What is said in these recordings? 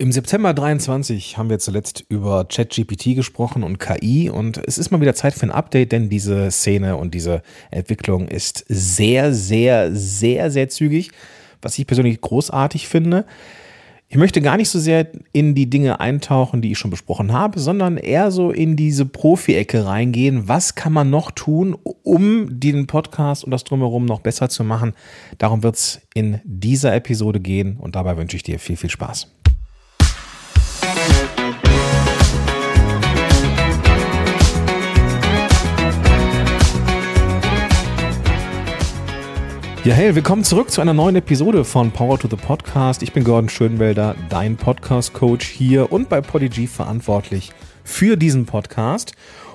Im September 23 haben wir zuletzt über ChatGPT gesprochen und KI und es ist mal wieder Zeit für ein Update, denn diese Szene und diese Entwicklung ist sehr, sehr, sehr, sehr zügig, was ich persönlich großartig finde. Ich möchte gar nicht so sehr in die Dinge eintauchen, die ich schon besprochen habe, sondern eher so in diese Profi-Ecke reingehen. Was kann man noch tun, um den Podcast und das drumherum noch besser zu machen? Darum wird es in dieser Episode gehen und dabei wünsche ich dir viel, viel Spaß. Ja, hey, willkommen zurück zu einer neuen Episode von Power to the Podcast. Ich bin Gordon Schönwelder, dein Podcast-Coach hier und bei Podigy verantwortlich für diesen Podcast.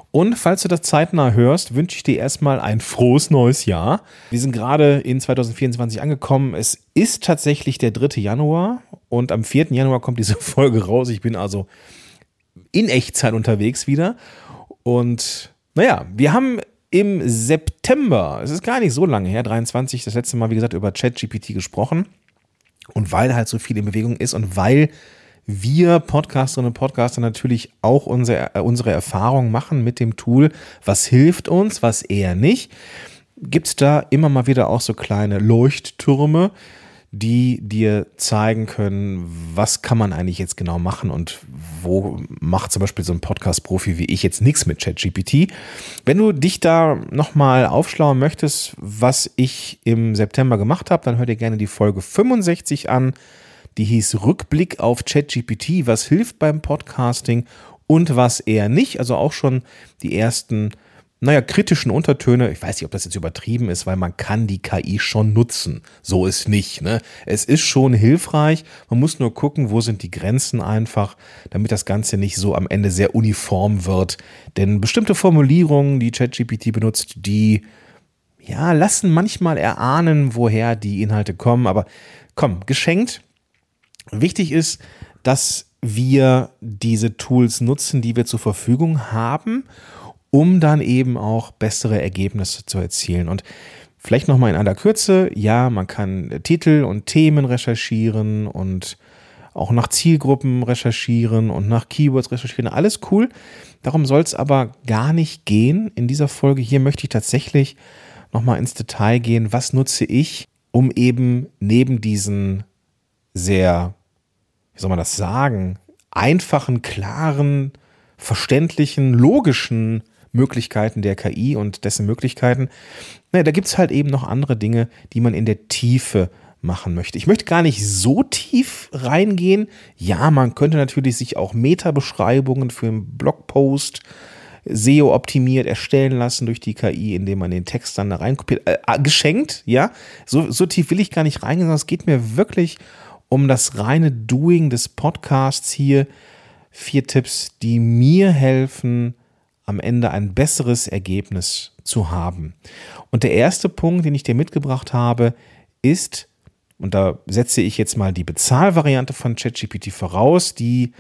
Und falls du das zeitnah hörst, wünsche ich dir erstmal ein frohes neues Jahr. Wir sind gerade in 2024 angekommen. Es ist tatsächlich der 3. Januar und am 4. Januar kommt diese Folge raus. Ich bin also in Echtzeit unterwegs wieder. Und naja, wir haben im September, es ist gar nicht so lange her, 23, das letzte Mal, wie gesagt, über ChatGPT gesprochen. Und weil halt so viel in Bewegung ist und weil wir Podcasterinnen und Podcaster natürlich auch unsere, äh, unsere Erfahrungen machen mit dem Tool, was hilft uns, was eher nicht, gibt es da immer mal wieder auch so kleine Leuchttürme, die dir zeigen können, was kann man eigentlich jetzt genau machen und wo macht zum Beispiel so ein Podcast-Profi wie ich jetzt nichts mit ChatGPT. Wenn du dich da nochmal aufschlauen möchtest, was ich im September gemacht habe, dann hör dir gerne die Folge 65 an. Die hieß Rückblick auf ChatGPT, was hilft beim Podcasting und was eher nicht. Also auch schon die ersten naja, kritischen Untertöne. Ich weiß nicht, ob das jetzt übertrieben ist, weil man kann die KI schon nutzen. So ist nicht. Ne? Es ist schon hilfreich. Man muss nur gucken, wo sind die Grenzen einfach, damit das Ganze nicht so am Ende sehr uniform wird. Denn bestimmte Formulierungen, die ChatGPT benutzt, die ja, lassen manchmal erahnen, woher die Inhalte kommen. Aber komm, geschenkt. Wichtig ist, dass wir diese Tools nutzen, die wir zur Verfügung haben um dann eben auch bessere Ergebnisse zu erzielen. Und vielleicht nochmal in aller Kürze, ja, man kann Titel und Themen recherchieren und auch nach Zielgruppen recherchieren und nach Keywords recherchieren, alles cool. Darum soll es aber gar nicht gehen. In dieser Folge hier möchte ich tatsächlich nochmal ins Detail gehen, was nutze ich, um eben neben diesen sehr, wie soll man das sagen, einfachen, klaren, verständlichen, logischen Möglichkeiten der KI und dessen Möglichkeiten. Naja, da gibt es halt eben noch andere Dinge, die man in der Tiefe machen möchte. Ich möchte gar nicht so tief reingehen. Ja, man könnte natürlich sich auch Meta-Beschreibungen für einen Blogpost SEO optimiert erstellen lassen durch die KI, indem man den Text dann da reinkopiert. Äh, äh, geschenkt, ja. So, so tief will ich gar nicht reingehen, sondern es geht mir wirklich um das reine Doing des Podcasts hier. Vier Tipps, die mir helfen, am Ende ein besseres Ergebnis zu haben. Und der erste Punkt, den ich dir mitgebracht habe, ist, und da setze ich jetzt mal die Bezahlvariante von ChatGPT voraus, die,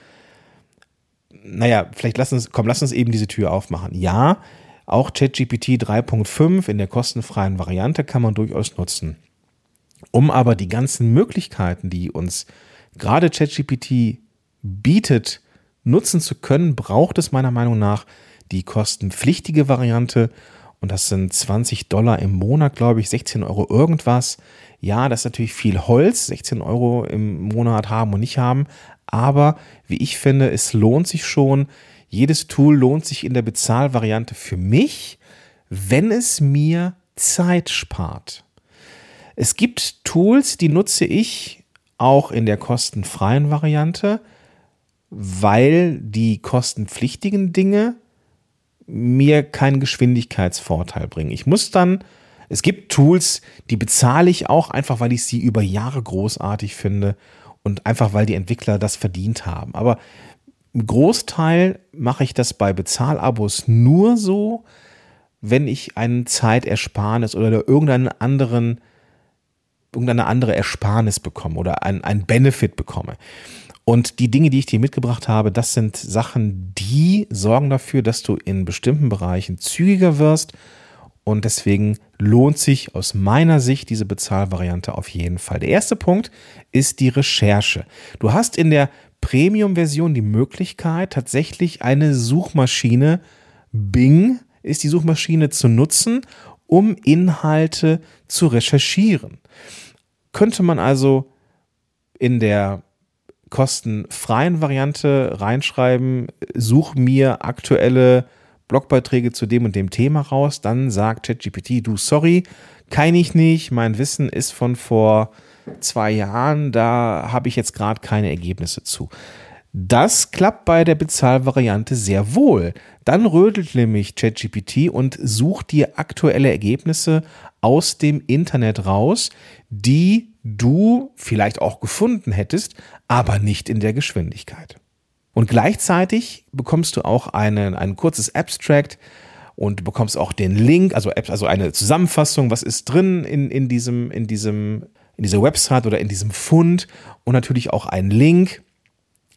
naja, vielleicht lass uns, komm, lass uns eben diese Tür aufmachen. Ja, auch ChatGPT 3.5 in der kostenfreien Variante kann man durchaus nutzen. Um aber die ganzen Möglichkeiten, die uns gerade ChatGPT bietet, nutzen zu können, braucht es meiner Meinung nach die kostenpflichtige Variante und das sind 20 Dollar im Monat, glaube ich, 16 Euro irgendwas. Ja, das ist natürlich viel Holz, 16 Euro im Monat haben und nicht haben, aber wie ich finde, es lohnt sich schon. Jedes Tool lohnt sich in der Bezahlvariante für mich, wenn es mir Zeit spart. Es gibt Tools, die nutze ich auch in der kostenfreien Variante, weil die kostenpflichtigen Dinge mir keinen Geschwindigkeitsvorteil bringen. Ich muss dann, es gibt Tools, die bezahle ich auch einfach, weil ich sie über Jahre großartig finde und einfach, weil die Entwickler das verdient haben. Aber im Großteil mache ich das bei Bezahlabos nur so, wenn ich einen Zeitersparnis oder irgendeinen anderen, irgendeine andere Ersparnis bekomme oder ein, ein Benefit bekomme. Und die Dinge, die ich dir mitgebracht habe, das sind Sachen, die sorgen dafür, dass du in bestimmten Bereichen zügiger wirst. Und deswegen lohnt sich aus meiner Sicht diese Bezahlvariante auf jeden Fall. Der erste Punkt ist die Recherche. Du hast in der Premium-Version die Möglichkeit, tatsächlich eine Suchmaschine, Bing ist die Suchmaschine zu nutzen, um Inhalte zu recherchieren. Könnte man also in der kostenfreien Variante reinschreiben, such mir aktuelle Blogbeiträge zu dem und dem Thema raus, dann sagt ChatGPT, du sorry, kann ich nicht, mein Wissen ist von vor zwei Jahren, da habe ich jetzt gerade keine Ergebnisse zu. Das klappt bei der Bezahlvariante sehr wohl. Dann rödelt nämlich ChatGPT und sucht dir aktuelle Ergebnisse aus dem Internet raus, die du vielleicht auch gefunden hättest, aber nicht in der Geschwindigkeit. Und gleichzeitig bekommst du auch einen, ein kurzes Abstract und du bekommst auch den Link, also, also eine Zusammenfassung, was ist drin in, in, diesem, in, diesem, in dieser Website oder in diesem Fund und natürlich auch einen Link,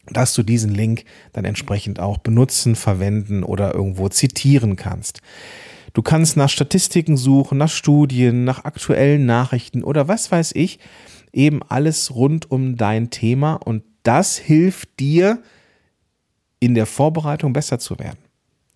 dass du diesen Link dann entsprechend auch benutzen, verwenden oder irgendwo zitieren kannst. Du kannst nach Statistiken suchen, nach Studien, nach aktuellen Nachrichten oder was weiß ich, eben alles rund um dein Thema und das hilft dir in der Vorbereitung besser zu werden.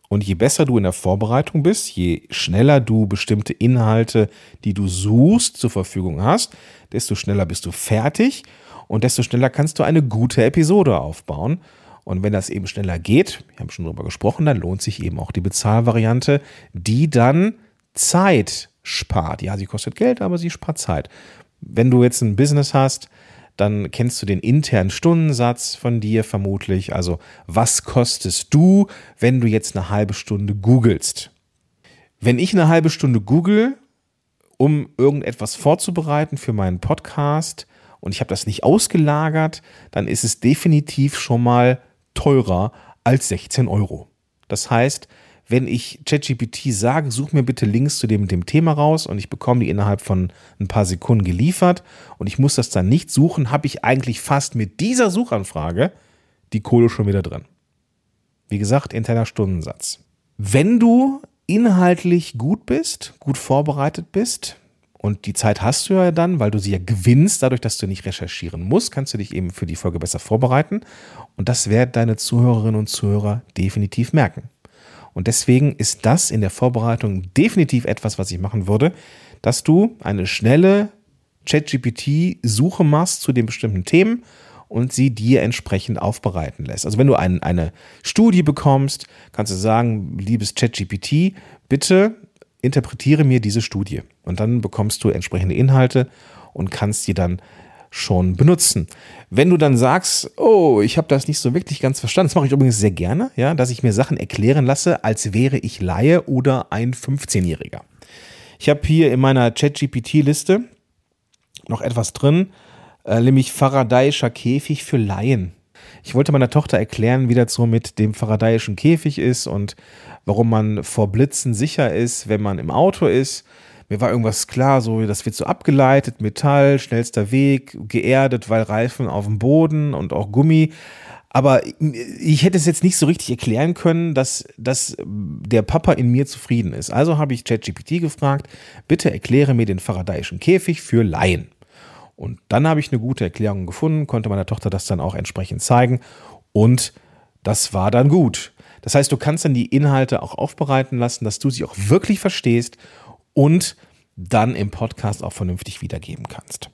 Und je besser du in der Vorbereitung bist, je schneller du bestimmte Inhalte, die du suchst, zur Verfügung hast, desto schneller bist du fertig und desto schneller kannst du eine gute Episode aufbauen. Und wenn das eben schneller geht, wir haben schon drüber gesprochen, dann lohnt sich eben auch die Bezahlvariante, die dann Zeit spart. Ja, sie kostet Geld, aber sie spart Zeit. Wenn du jetzt ein Business hast, dann kennst du den internen Stundensatz von dir vermutlich. Also was kostest du, wenn du jetzt eine halbe Stunde googelst? Wenn ich eine halbe Stunde google, um irgendetwas vorzubereiten für meinen Podcast, und ich habe das nicht ausgelagert, dann ist es definitiv schon mal teurer als 16 Euro. Das heißt, wenn ich ChatGPT sage, such mir bitte Links zu dem, dem Thema raus und ich bekomme die innerhalb von ein paar Sekunden geliefert und ich muss das dann nicht suchen, habe ich eigentlich fast mit dieser Suchanfrage die Kohle schon wieder drin. Wie gesagt, interner Stundensatz. Wenn du inhaltlich gut bist, gut vorbereitet bist, und die Zeit hast du ja dann, weil du sie ja gewinnst, dadurch, dass du nicht recherchieren musst, kannst du dich eben für die Folge besser vorbereiten. Und das werden deine Zuhörerinnen und Zuhörer definitiv merken. Und deswegen ist das in der Vorbereitung definitiv etwas, was ich machen würde, dass du eine schnelle ChatGPT-Suche machst zu den bestimmten Themen und sie dir entsprechend aufbereiten lässt. Also wenn du ein, eine Studie bekommst, kannst du sagen, liebes ChatGPT, bitte interpretiere mir diese Studie. Und dann bekommst du entsprechende Inhalte und kannst die dann schon benutzen. Wenn du dann sagst, oh, ich habe das nicht so wirklich ganz verstanden, das mache ich übrigens sehr gerne, ja, dass ich mir Sachen erklären lasse, als wäre ich Laie oder ein 15-Jähriger. Ich habe hier in meiner ChatGPT-Liste noch etwas drin, äh, nämlich Faradayischer Käfig für Laien. Ich wollte meiner Tochter erklären, wie das so mit dem Faradayischen Käfig ist und warum man vor Blitzen sicher ist, wenn man im Auto ist. Mir war irgendwas klar, so das wird so abgeleitet, Metall, schnellster Weg, geerdet, weil Reifen auf dem Boden und auch Gummi. Aber ich hätte es jetzt nicht so richtig erklären können, dass, dass der Papa in mir zufrieden ist. Also habe ich ChatGPT gefragt, bitte erkläre mir den Faradayischen Käfig für Laien. Und dann habe ich eine gute Erklärung gefunden, konnte meiner Tochter das dann auch entsprechend zeigen und das war dann gut. Das heißt, du kannst dann die Inhalte auch aufbereiten lassen, dass du sie auch wirklich verstehst und dann im Podcast auch vernünftig wiedergeben kannst.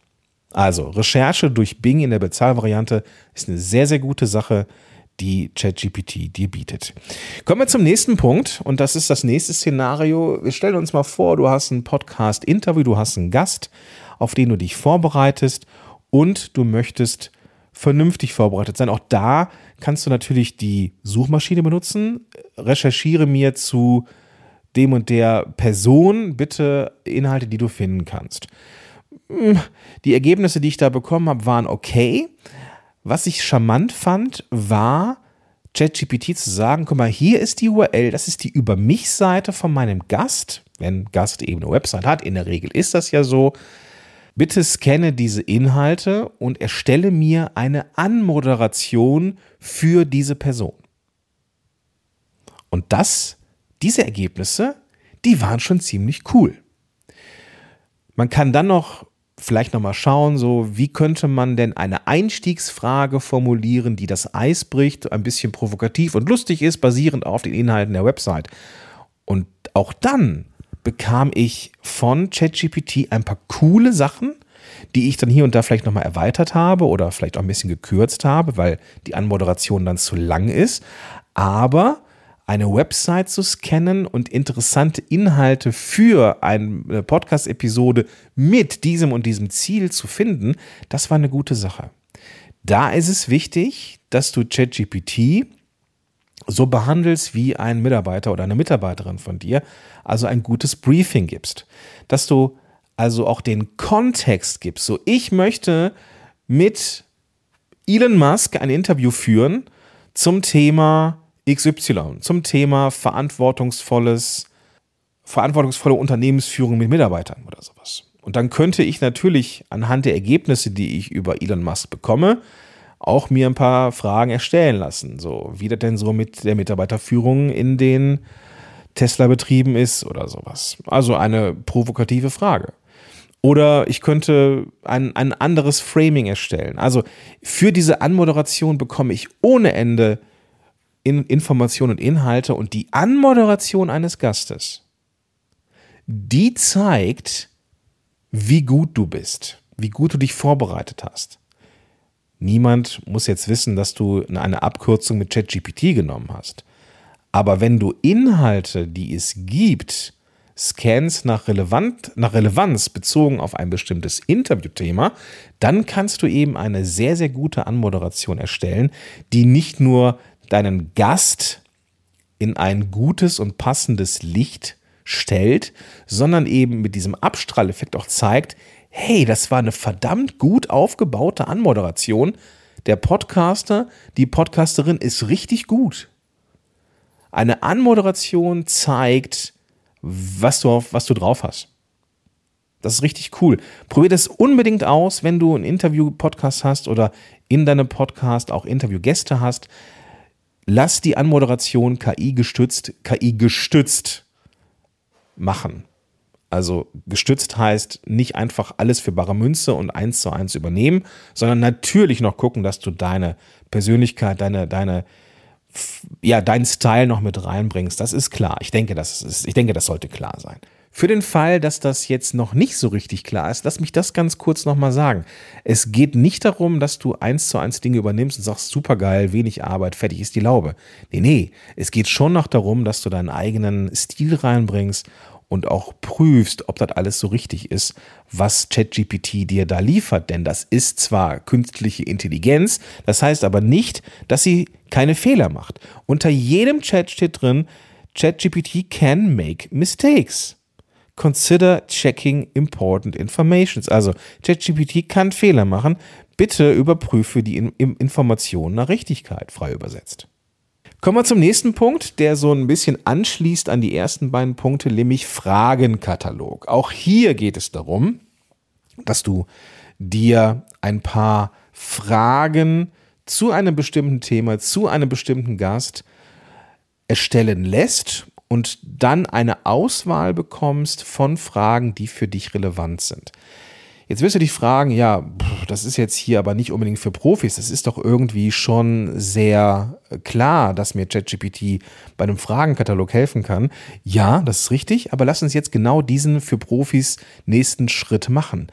Also, Recherche durch Bing in der Bezahlvariante ist eine sehr, sehr gute Sache, die ChatGPT dir bietet. Kommen wir zum nächsten Punkt und das ist das nächste Szenario. Wir stellen uns mal vor, du hast ein Podcast-Interview, du hast einen Gast, auf den du dich vorbereitest und du möchtest vernünftig vorbereitet sein. Auch da kannst du natürlich die Suchmaschine benutzen. Recherchiere mir zu dem und der Person bitte Inhalte, die du finden kannst. Hm, die Ergebnisse, die ich da bekommen habe, waren okay. Was ich charmant fand, war ChatGPT zu sagen, guck mal, hier ist die URL, das ist die Über mich Seite von meinem Gast, wenn Gast eben eine Website hat, in der Regel ist das ja so. Bitte scanne diese Inhalte und erstelle mir eine Anmoderation für diese Person. Und das, diese Ergebnisse, die waren schon ziemlich cool. Man kann dann noch vielleicht nochmal schauen, so wie könnte man denn eine Einstiegsfrage formulieren, die das Eis bricht, ein bisschen provokativ und lustig ist, basierend auf den Inhalten der Website. Und auch dann bekam ich von ChatGPT ein paar coole Sachen, die ich dann hier und da vielleicht nochmal erweitert habe oder vielleicht auch ein bisschen gekürzt habe, weil die Anmoderation dann zu lang ist. Aber eine Website zu scannen und interessante Inhalte für eine Podcast-Episode mit diesem und diesem Ziel zu finden, das war eine gute Sache. Da ist es wichtig, dass du ChatGPT so behandelst wie ein Mitarbeiter oder eine Mitarbeiterin von dir, also ein gutes Briefing gibst, dass du also auch den Kontext gibst. So, ich möchte mit Elon Musk ein Interview führen zum Thema XY zum Thema verantwortungsvolles, verantwortungsvolle Unternehmensführung mit Mitarbeitern oder sowas. Und dann könnte ich natürlich anhand der Ergebnisse, die ich über Elon Musk bekomme, auch mir ein paar Fragen erstellen lassen. So, wie das denn so mit der Mitarbeiterführung in den Tesla-Betrieben ist oder sowas. Also eine provokative Frage. Oder ich könnte ein, ein anderes Framing erstellen. Also für diese Anmoderation bekomme ich ohne Ende in Informationen und Inhalte und die Anmoderation eines Gastes, die zeigt, wie gut du bist, wie gut du dich vorbereitet hast. Niemand muss jetzt wissen, dass du eine Abkürzung mit ChatGPT genommen hast. Aber wenn du Inhalte, die es gibt, scans nach, relevant, nach Relevanz bezogen auf ein bestimmtes Interviewthema, dann kannst du eben eine sehr, sehr gute Anmoderation erstellen, die nicht nur deinen Gast in ein gutes und passendes Licht stellt, sondern eben mit diesem Abstrahleffekt auch zeigt, hey, das war eine verdammt gut aufgebaute Anmoderation. Der Podcaster, die Podcasterin ist richtig gut. Eine Anmoderation zeigt, was du, auf, was du drauf hast. Das ist richtig cool. Probier das unbedingt aus, wenn du einen Interview-Podcast hast oder in deinem Podcast auch Interviewgäste hast lass die Anmoderation KI gestützt, KI gestützt machen. Also gestützt heißt nicht einfach alles für bare Münze und eins zu eins übernehmen, sondern natürlich noch gucken, dass du deine Persönlichkeit, deine, deine, ja, deinen Style noch mit reinbringst. Das ist klar. Ich denke, das ist, ich denke, das sollte klar sein. Für den Fall, dass das jetzt noch nicht so richtig klar ist, lass mich das ganz kurz nochmal sagen. Es geht nicht darum, dass du eins zu eins Dinge übernimmst und sagst, super geil, wenig Arbeit, fertig ist die Laube. Nee, nee, es geht schon noch darum, dass du deinen eigenen Stil reinbringst und auch prüfst, ob das alles so richtig ist, was ChatGPT dir da liefert. Denn das ist zwar künstliche Intelligenz, das heißt aber nicht, dass sie keine Fehler macht. Unter jedem Chat steht drin, ChatGPT can make mistakes. Consider checking important informations. Also ChatGPT kann Fehler machen. Bitte überprüfe die Informationen nach Richtigkeit, frei übersetzt. Kommen wir zum nächsten Punkt, der so ein bisschen anschließt an die ersten beiden Punkte, nämlich Fragenkatalog. Auch hier geht es darum, dass du dir ein paar Fragen zu einem bestimmten Thema, zu einem bestimmten Gast erstellen lässt und dann eine Auswahl bekommst von Fragen, die für dich relevant sind. Jetzt wirst du dich fragen, ja, das ist jetzt hier aber nicht unbedingt für Profis. Das ist doch irgendwie schon sehr klar, dass mir ChatGPT bei einem Fragenkatalog helfen kann. Ja, das ist richtig, aber lass uns jetzt genau diesen für Profis nächsten Schritt machen.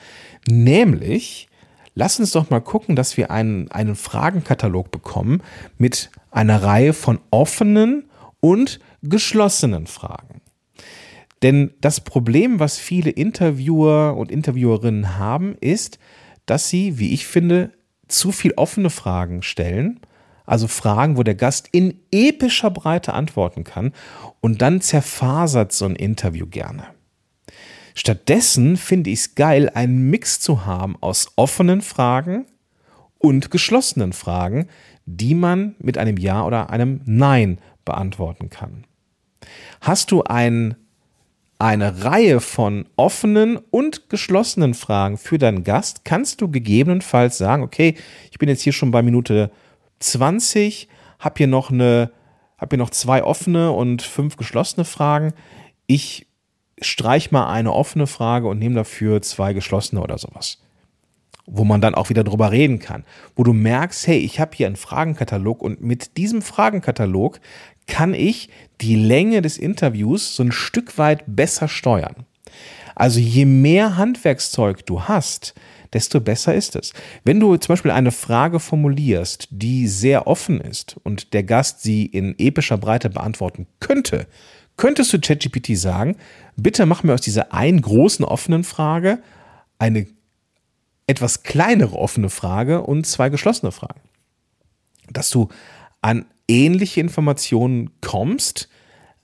Nämlich, lass uns doch mal gucken, dass wir einen, einen Fragenkatalog bekommen mit einer Reihe von offenen und geschlossenen Fragen. Denn das Problem, was viele Interviewer und Interviewerinnen haben, ist, dass sie, wie ich finde, zu viel offene Fragen stellen, also Fragen, wo der Gast in epischer Breite antworten kann und dann zerfasert so ein Interview gerne. Stattdessen finde ich es geil, einen Mix zu haben aus offenen Fragen und geschlossenen Fragen, die man mit einem Ja oder einem Nein beantworten kann. Hast du ein, eine Reihe von offenen und geschlossenen Fragen für deinen Gast, kannst du gegebenenfalls sagen, okay, ich bin jetzt hier schon bei Minute 20, habe hier noch eine, habe hier noch zwei offene und fünf geschlossene Fragen. Ich streich mal eine offene Frage und nimm dafür zwei geschlossene oder sowas. Wo man dann auch wieder drüber reden kann. Wo du merkst, hey, ich habe hier einen Fragenkatalog und mit diesem Fragenkatalog kann ich die Länge des Interviews so ein Stück weit besser steuern. Also je mehr Handwerkszeug du hast, desto besser ist es. Wenn du zum Beispiel eine Frage formulierst, die sehr offen ist und der Gast sie in epischer Breite beantworten könnte, könntest du ChatGPT sagen, bitte mach mir aus dieser einen großen offenen Frage eine etwas kleinere offene Frage und zwei geschlossene Fragen. Dass du an ähnliche Informationen kommst,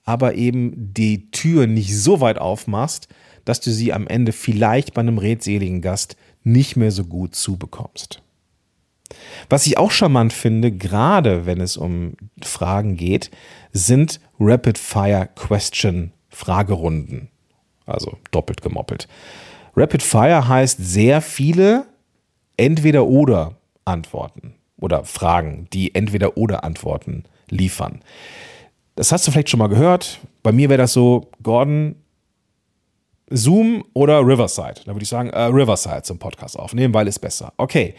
aber eben die Tür nicht so weit aufmachst, dass du sie am Ende vielleicht bei einem redseligen Gast nicht mehr so gut zubekommst. Was ich auch charmant finde, gerade wenn es um Fragen geht, sind Rapid-Fire-Question-Fragerunden. Also doppelt gemoppelt. Rapid-Fire heißt sehr viele entweder-oder Antworten oder Fragen, die entweder oder Antworten liefern. Das hast du vielleicht schon mal gehört. Bei mir wäre das so, Gordon, Zoom oder Riverside? Da würde ich sagen, äh, Riverside zum Podcast aufnehmen, weil es besser. Okay.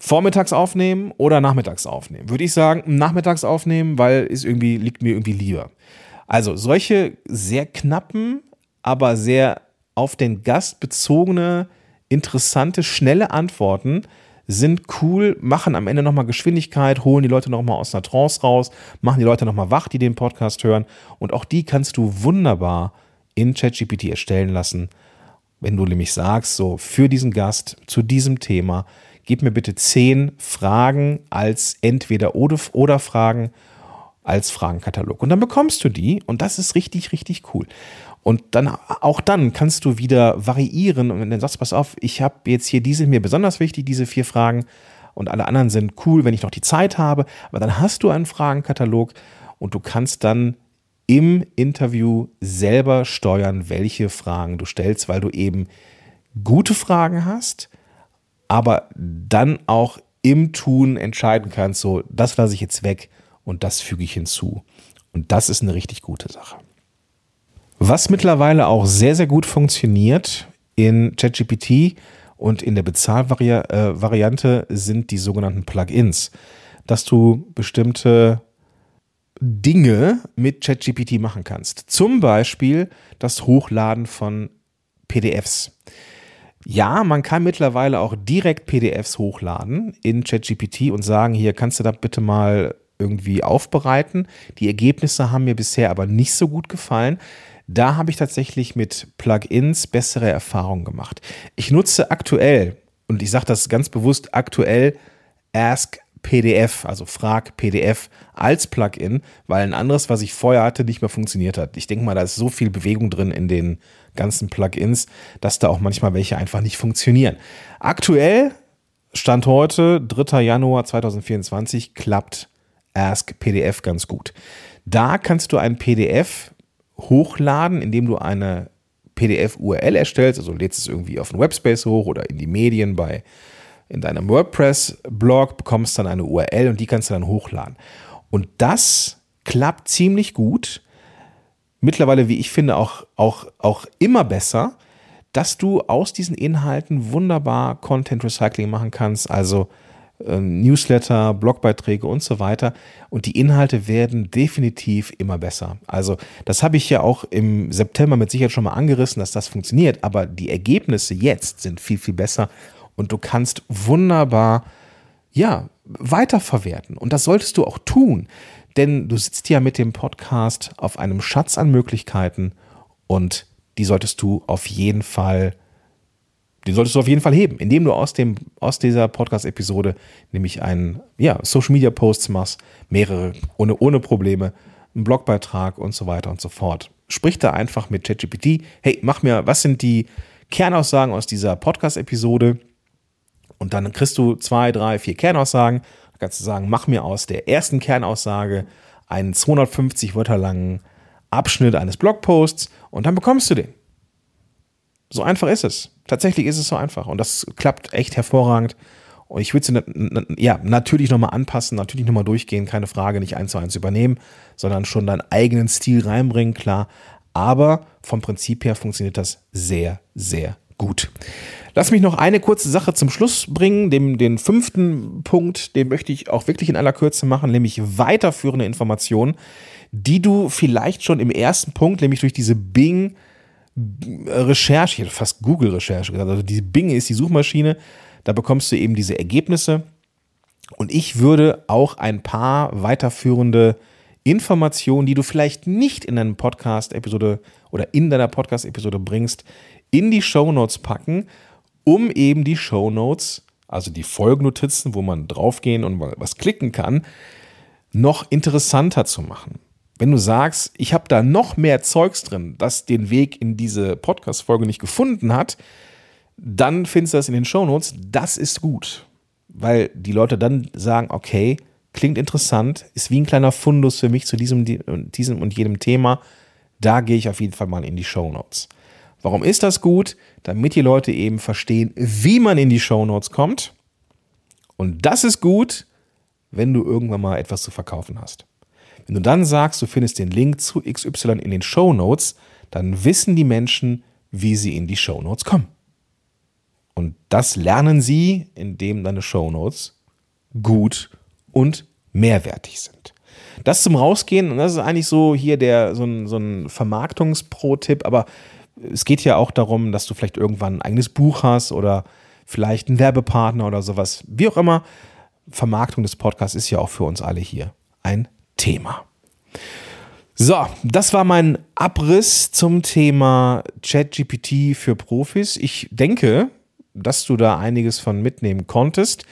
Vormittags aufnehmen oder nachmittags aufnehmen? Würde ich sagen, nachmittags aufnehmen, weil es irgendwie, liegt mir irgendwie lieber. Also solche sehr knappen, aber sehr auf den Gast bezogene, interessante, schnelle Antworten sind cool, machen am Ende nochmal Geschwindigkeit, holen die Leute nochmal aus einer Trance raus, machen die Leute nochmal wach, die den Podcast hören. Und auch die kannst du wunderbar in ChatGPT erstellen lassen. Wenn du nämlich sagst, so für diesen Gast zu diesem Thema, gib mir bitte zehn Fragen als entweder oder, oder Fragen als Fragenkatalog. Und dann bekommst du die und das ist richtig, richtig cool. Und dann auch dann kannst du wieder variieren und dann sagst du, pass auf, ich habe jetzt hier diese mir besonders wichtig, diese vier Fragen und alle anderen sind cool, wenn ich noch die Zeit habe. Aber dann hast du einen Fragenkatalog und du kannst dann im Interview selber steuern, welche Fragen du stellst, weil du eben gute Fragen hast, aber dann auch im Tun entscheiden kannst, so, das lasse ich jetzt weg und das füge ich hinzu. Und das ist eine richtig gute Sache. Was mittlerweile auch sehr, sehr gut funktioniert in ChatGPT und in der Bezahlvariante äh, sind die sogenannten Plugins, dass du bestimmte Dinge mit ChatGPT machen kannst. Zum Beispiel das Hochladen von PDFs. Ja, man kann mittlerweile auch direkt PDFs hochladen in ChatGPT und sagen, hier kannst du da bitte mal irgendwie aufbereiten. Die Ergebnisse haben mir bisher aber nicht so gut gefallen. Da habe ich tatsächlich mit Plugins bessere Erfahrungen gemacht. Ich nutze aktuell, und ich sage das ganz bewusst aktuell, Ask PDF, also Frag PDF als Plugin, weil ein anderes, was ich vorher hatte, nicht mehr funktioniert hat. Ich denke mal, da ist so viel Bewegung drin in den ganzen Plugins, dass da auch manchmal welche einfach nicht funktionieren. Aktuell, Stand heute, 3. Januar 2024, klappt Ask PDF ganz gut. Da kannst du ein PDF hochladen, indem du eine PDF-URL erstellst, also lädst es irgendwie auf den Webspace hoch oder in die Medien bei in deinem WordPress-Blog, bekommst dann eine URL und die kannst du dann hochladen. Und das klappt ziemlich gut. Mittlerweile, wie ich finde, auch, auch, auch immer besser, dass du aus diesen Inhalten wunderbar Content Recycling machen kannst, also Newsletter, Blogbeiträge und so weiter. Und die Inhalte werden definitiv immer besser. Also das habe ich ja auch im September mit Sicherheit schon mal angerissen, dass das funktioniert. Aber die Ergebnisse jetzt sind viel, viel besser und du kannst wunderbar, ja, weiterverwerten. Und das solltest du auch tun, denn du sitzt ja mit dem Podcast auf einem Schatz an Möglichkeiten und die solltest du auf jeden Fall, den solltest du auf jeden Fall heben, indem du aus dem, aus dieser Podcast-Episode nämlich einen, ja, Social Media Posts machst, mehrere, ohne, ohne Probleme, einen Blogbeitrag und so weiter und so fort. Sprich da einfach mit ChatGPT, hey, mach mir, was sind die Kernaussagen aus dieser Podcast-Episode? Und dann kriegst du zwei, drei, vier Kernaussagen. Da kannst du sagen, mach mir aus der ersten Kernaussage einen 250 Wörter langen Abschnitt eines Blogposts und dann bekommst du den. So einfach ist es. Tatsächlich ist es so einfach und das klappt echt hervorragend. Und ich würde sie ja, natürlich nochmal anpassen, natürlich nochmal durchgehen, keine Frage, nicht eins zu eins übernehmen, sondern schon deinen eigenen Stil reinbringen, klar. aber vom Prinzip her funktioniert das sehr, sehr gut. Lass mich noch eine kurze Sache zum Schluss bringen. Dem, den fünften Punkt, den möchte ich auch wirklich in aller Kürze machen, nämlich weiterführende Informationen, die du vielleicht schon im ersten Punkt, nämlich durch diese Bing Recherche, fast Google-Recherche gesagt, also die Bing ist die Suchmaschine, da bekommst du eben diese Ergebnisse. Und ich würde auch ein paar weiterführende Informationen, die du vielleicht nicht in deinem Podcast-Episode oder in deiner Podcast-Episode bringst, in die Show Notes packen, um eben die Show Notes, also die Folgennotizen, wo man draufgehen und was klicken kann, noch interessanter zu machen. Wenn du sagst, ich habe da noch mehr Zeugs drin, das den Weg in diese Podcast-Folge nicht gefunden hat, dann findest du das in den Show Notes. Das ist gut, weil die Leute dann sagen, okay, klingt interessant, ist wie ein kleiner Fundus für mich zu diesem, diesem und jedem Thema. Da gehe ich auf jeden Fall mal in die Show Notes. Warum ist das gut? Damit die Leute eben verstehen, wie man in die Show Notes kommt. Und das ist gut, wenn du irgendwann mal etwas zu verkaufen hast. Wenn du dann sagst, du findest den Link zu XY in den Show Notes, dann wissen die Menschen, wie sie in die Show Notes kommen. Und das lernen sie, indem deine Show Notes gut und mehrwertig sind. Das zum Rausgehen, und das ist eigentlich so hier der, so ein, so ein Vermarktungs-Pro-Tipp, aber es geht ja auch darum, dass du vielleicht irgendwann ein eigenes Buch hast oder vielleicht einen Werbepartner oder sowas. Wie auch immer, Vermarktung des Podcasts ist ja auch für uns alle hier ein Thema. So, das war mein Abriss zum Thema ChatGPT für Profis. Ich denke, dass du da einiges von mitnehmen konntest.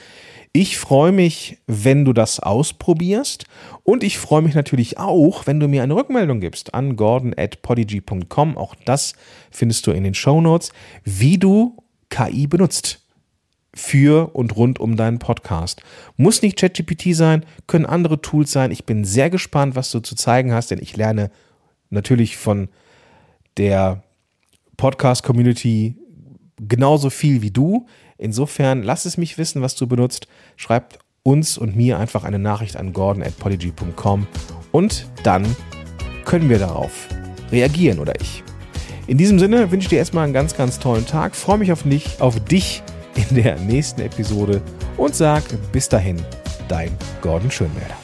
Ich freue mich, wenn du das ausprobierst und ich freue mich natürlich auch, wenn du mir eine Rückmeldung gibst an gordon at podigy.com. Auch das findest du in den Show Notes, wie du KI benutzt für und rund um deinen Podcast. Muss nicht ChatGPT sein, können andere Tools sein. Ich bin sehr gespannt, was du zu zeigen hast, denn ich lerne natürlich von der Podcast-Community genauso viel wie du. Insofern lass es mich wissen, was du benutzt. Schreib uns und mir einfach eine Nachricht an gordon at polyg.com und dann können wir darauf reagieren oder ich. In diesem Sinne wünsche ich dir erstmal einen ganz, ganz tollen Tag. Freue mich auf dich, auf dich in der nächsten Episode und sag bis dahin, dein Gordon Schönwälder.